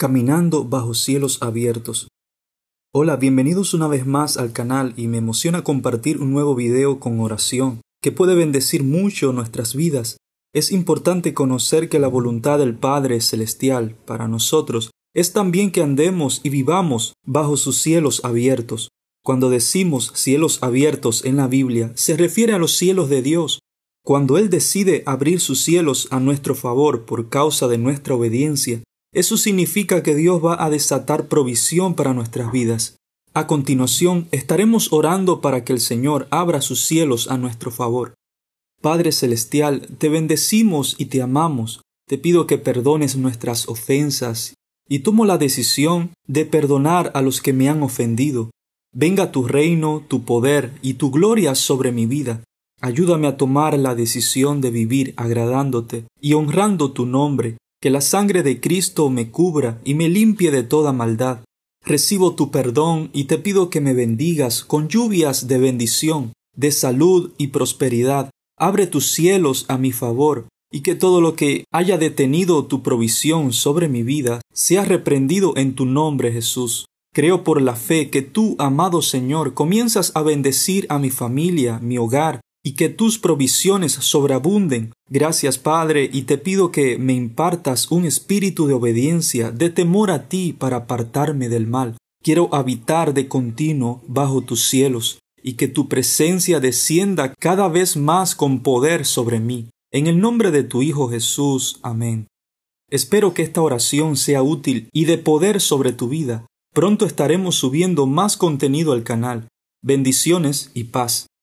Caminando bajo cielos abiertos. Hola, bienvenidos una vez más al canal y me emociona compartir un nuevo video con oración que puede bendecir mucho nuestras vidas. Es importante conocer que la voluntad del Padre Celestial para nosotros es también que andemos y vivamos bajo sus cielos abiertos. Cuando decimos cielos abiertos en la Biblia, se refiere a los cielos de Dios. Cuando Él decide abrir sus cielos a nuestro favor por causa de nuestra obediencia, eso significa que Dios va a desatar provisión para nuestras vidas. A continuación, estaremos orando para que el Señor abra sus cielos a nuestro favor. Padre Celestial, te bendecimos y te amamos. Te pido que perdones nuestras ofensas y tomo la decisión de perdonar a los que me han ofendido. Venga tu reino, tu poder y tu gloria sobre mi vida. Ayúdame a tomar la decisión de vivir agradándote y honrando tu nombre que la sangre de Cristo me cubra y me limpie de toda maldad. Recibo tu perdón y te pido que me bendigas con lluvias de bendición, de salud y prosperidad. Abre tus cielos a mi favor, y que todo lo que haya detenido tu provisión sobre mi vida sea reprendido en tu nombre, Jesús. Creo por la fe que tú, amado Señor, comienzas a bendecir a mi familia, mi hogar, y que tus provisiones sobreabunden. Gracias, Padre, y te pido que me impartas un espíritu de obediencia, de temor a ti para apartarme del mal. Quiero habitar de continuo bajo tus cielos, y que tu presencia descienda cada vez más con poder sobre mí. En el nombre de tu Hijo Jesús. Amén. Espero que esta oración sea útil y de poder sobre tu vida. Pronto estaremos subiendo más contenido al canal. Bendiciones y paz.